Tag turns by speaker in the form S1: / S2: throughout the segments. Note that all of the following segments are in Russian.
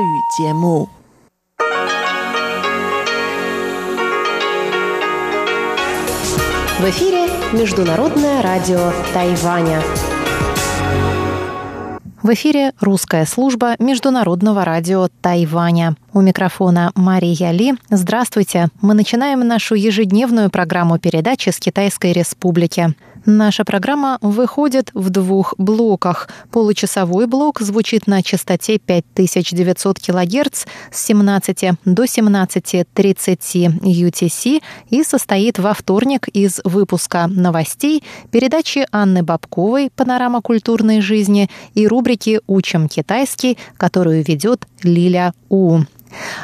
S1: В эфире Международное радио Тайваня. В эфире русская служба Международного радио Тайваня. У микрофона Мария Ли. Здравствуйте. Мы начинаем нашу ежедневную программу передачи с Китайской Республики. Наша программа выходит в двух блоках. Получасовой блок звучит на частоте 5900 кГц с 17 до 17.30 UTC и состоит во вторник из выпуска новостей, передачи Анны Бабковой «Панорама культурной жизни» и рубрики «Учим китайский», которую ведет Лиля У.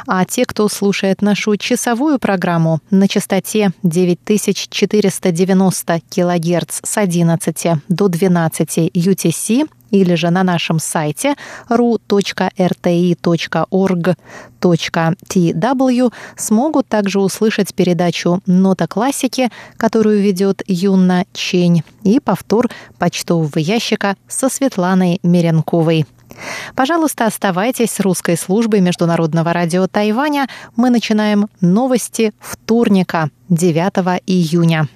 S1: А те, кто слушает нашу часовую программу на частоте 9490 кГц с 11 до 12 UTC или же на нашем сайте ru.rti.org.tw смогут также услышать передачу «Нота классики», которую ведет Юна Чень, и повтор почтового ящика со Светланой Меренковой. Пожалуйста, оставайтесь с русской службой Международного радио Тайваня. Мы начинаем новости вторника, 9 июня.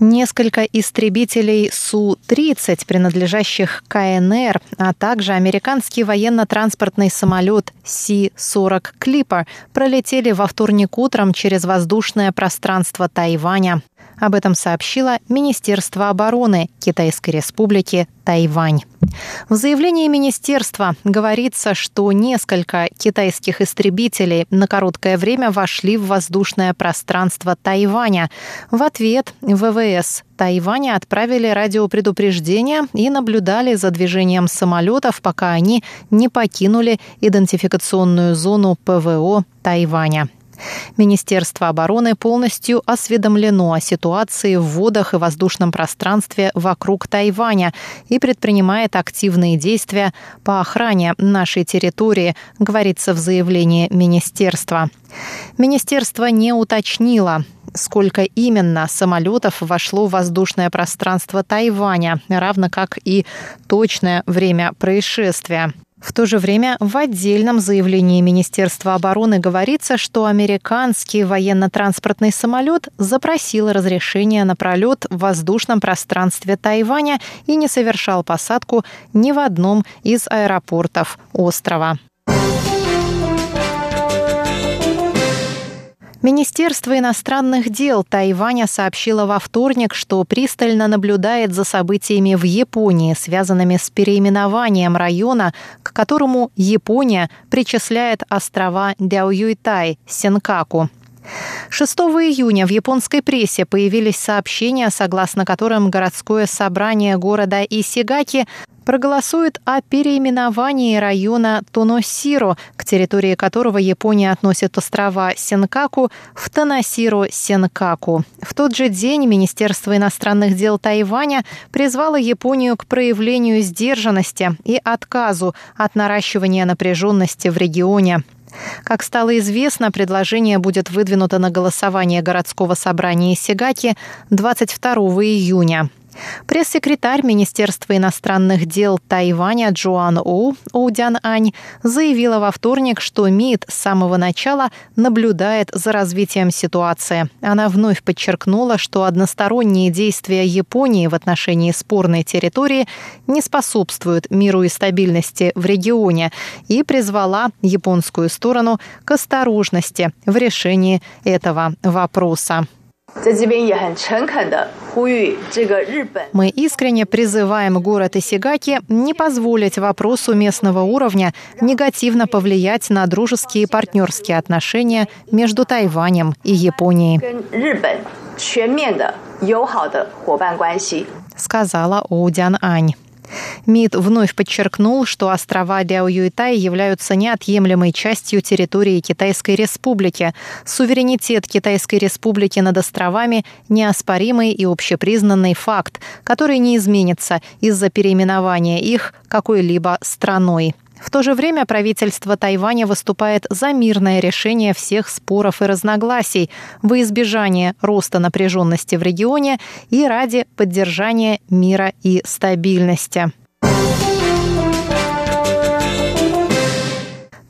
S1: Несколько истребителей Су-30, принадлежащих КНР, а также американский военно-транспортный самолет Си-40 Клиппер пролетели во вторник утром через воздушное пространство Тайваня. Об этом сообщило Министерство обороны Китайской Республики Тайвань. В заявлении министерства говорится, что несколько китайских истребителей на короткое время вошли в воздушное пространство Тайваня. В ответ ВВС Тайваня отправили радиопредупреждение и наблюдали за движением самолетов, пока они не покинули идентификационную зону ПВО Тайваня. Министерство обороны полностью осведомлено о ситуации в водах и воздушном пространстве вокруг Тайваня и предпринимает активные действия по охране нашей территории, говорится в заявлении министерства. Министерство не уточнило, сколько именно самолетов вошло в воздушное пространство Тайваня, равно как и точное время происшествия. В то же время в отдельном заявлении Министерства обороны говорится, что американский военно-транспортный самолет запросил разрешение на пролет в воздушном пространстве Тайваня и не совершал посадку ни в одном из аэропортов острова. Министерство иностранных дел Тайваня сообщило во вторник, что пристально наблюдает за событиями в Японии, связанными с переименованием района, к которому Япония причисляет острова Дяоюйтай, Сенкаку. 6 июня в японской прессе появились сообщения, согласно которым городское собрание города Исигаки проголосует о переименовании района Тоносиро, к территории которого Япония относит острова Сенкаку, в Тоносиро-Сенкаку. В тот же день Министерство иностранных дел Тайваня призвало Японию к проявлению сдержанности и отказу от наращивания напряженности в регионе. Как стало известно, предложение будет выдвинуто на голосование городского собрания Сигаки 22 июня. Пресс-секретарь Министерства иностранных дел Тайваня Джоан Оу Оудян Ань заявила во вторник, что МИД с самого начала наблюдает за развитием ситуации. Она вновь подчеркнула, что односторонние действия Японии в отношении спорной территории не способствуют миру и стабильности в регионе и призвала японскую сторону к осторожности в решении этого вопроса. Мы искренне призываем город Исигаки не позволить вопросу местного уровня негативно повлиять на дружеские и партнерские отношения между Тайванем и Японией. Сказала Оудян Ань. МИД вновь подчеркнул, что острова Ляо-Юйтай являются неотъемлемой частью территории Китайской Республики. Суверенитет Китайской Республики над островами – неоспоримый и общепризнанный факт, который не изменится из-за переименования их какой-либо страной. В то же время правительство Тайваня выступает за мирное решение всех споров и разногласий во избежание роста напряженности в регионе и ради поддержания мира и стабильности.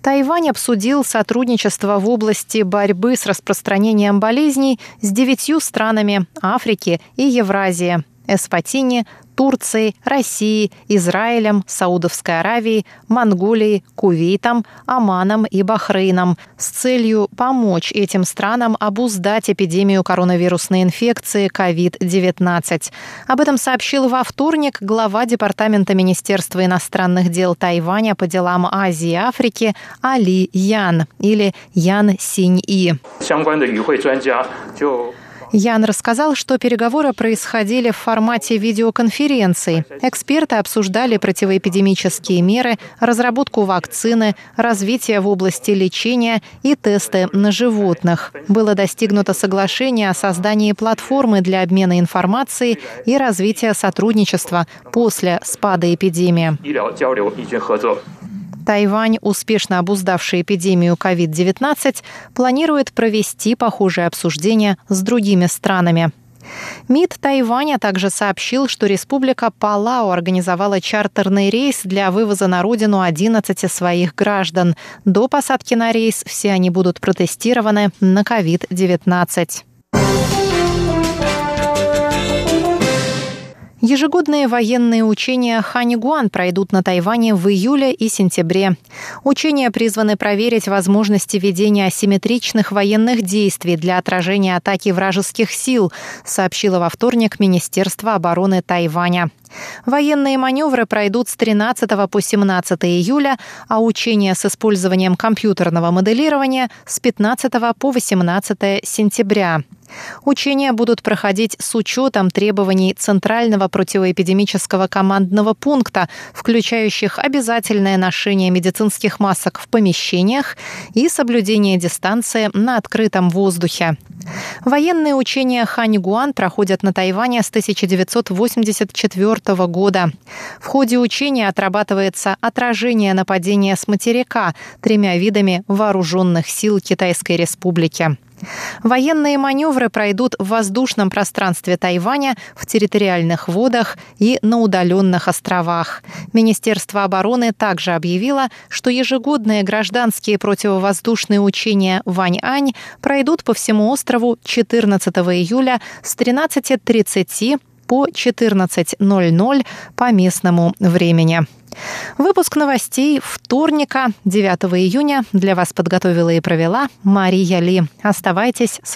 S1: Тайвань обсудил сотрудничество в области борьбы с распространением болезней с девятью странами Африки и Евразии – Эспатини, Турцией, Россией, Израилем, Саудовской Аравией, Монголией, Кувейтом, Оманом и Бахрейном с целью помочь этим странам обуздать эпидемию коронавирусной инфекции COVID-19. Об этом сообщил во вторник глава Департамента Министерства иностранных дел Тайваня по делам Азии и Африки Али Ян или Ян Синь-И. Ян рассказал, что переговоры происходили в формате видеоконференций. Эксперты обсуждали противоэпидемические меры, разработку вакцины, развитие в области лечения и тесты на животных. Было достигнуто соглашение о создании платформы для обмена информацией и развития сотрудничества после спада эпидемии. Тайвань, успешно обуздавший эпидемию COVID-19, планирует провести похожее обсуждение с другими странами. МИД Тайваня также сообщил, что республика Палау организовала чартерный рейс для вывоза на родину 11 своих граждан. До посадки на рейс все они будут протестированы на COVID-19. Ежегодные военные учения Ханигуан пройдут на Тайване в июле и сентябре. Учения призваны проверить возможности ведения асимметричных военных действий для отражения атаки вражеских сил, сообщило во вторник Министерство обороны Тайваня. Военные маневры пройдут с 13 по 17 июля, а учения с использованием компьютерного моделирования с 15 по 18 сентября. Учения будут проходить с учетом требований Центрального противоэпидемического командного пункта, включающих обязательное ношение медицинских масок в помещениях и соблюдение дистанции на открытом воздухе. Военные учения Ханьгуан проходят на Тайване с 1984 года. В ходе учения отрабатывается отражение нападения с материка тремя видами вооруженных сил Китайской Республики. Военные маневры пройдут в воздушном пространстве Тайваня, в территориальных водах и на удаленных островах. Министерство обороны также объявило, что ежегодные гражданские противовоздушные учения Вань-Ань пройдут по всему острову 14 июля с 13.30 по 14.00 по местному времени. Выпуск новостей вторника, 9 июня, для вас подготовила и провела Мария Ли. Оставайтесь с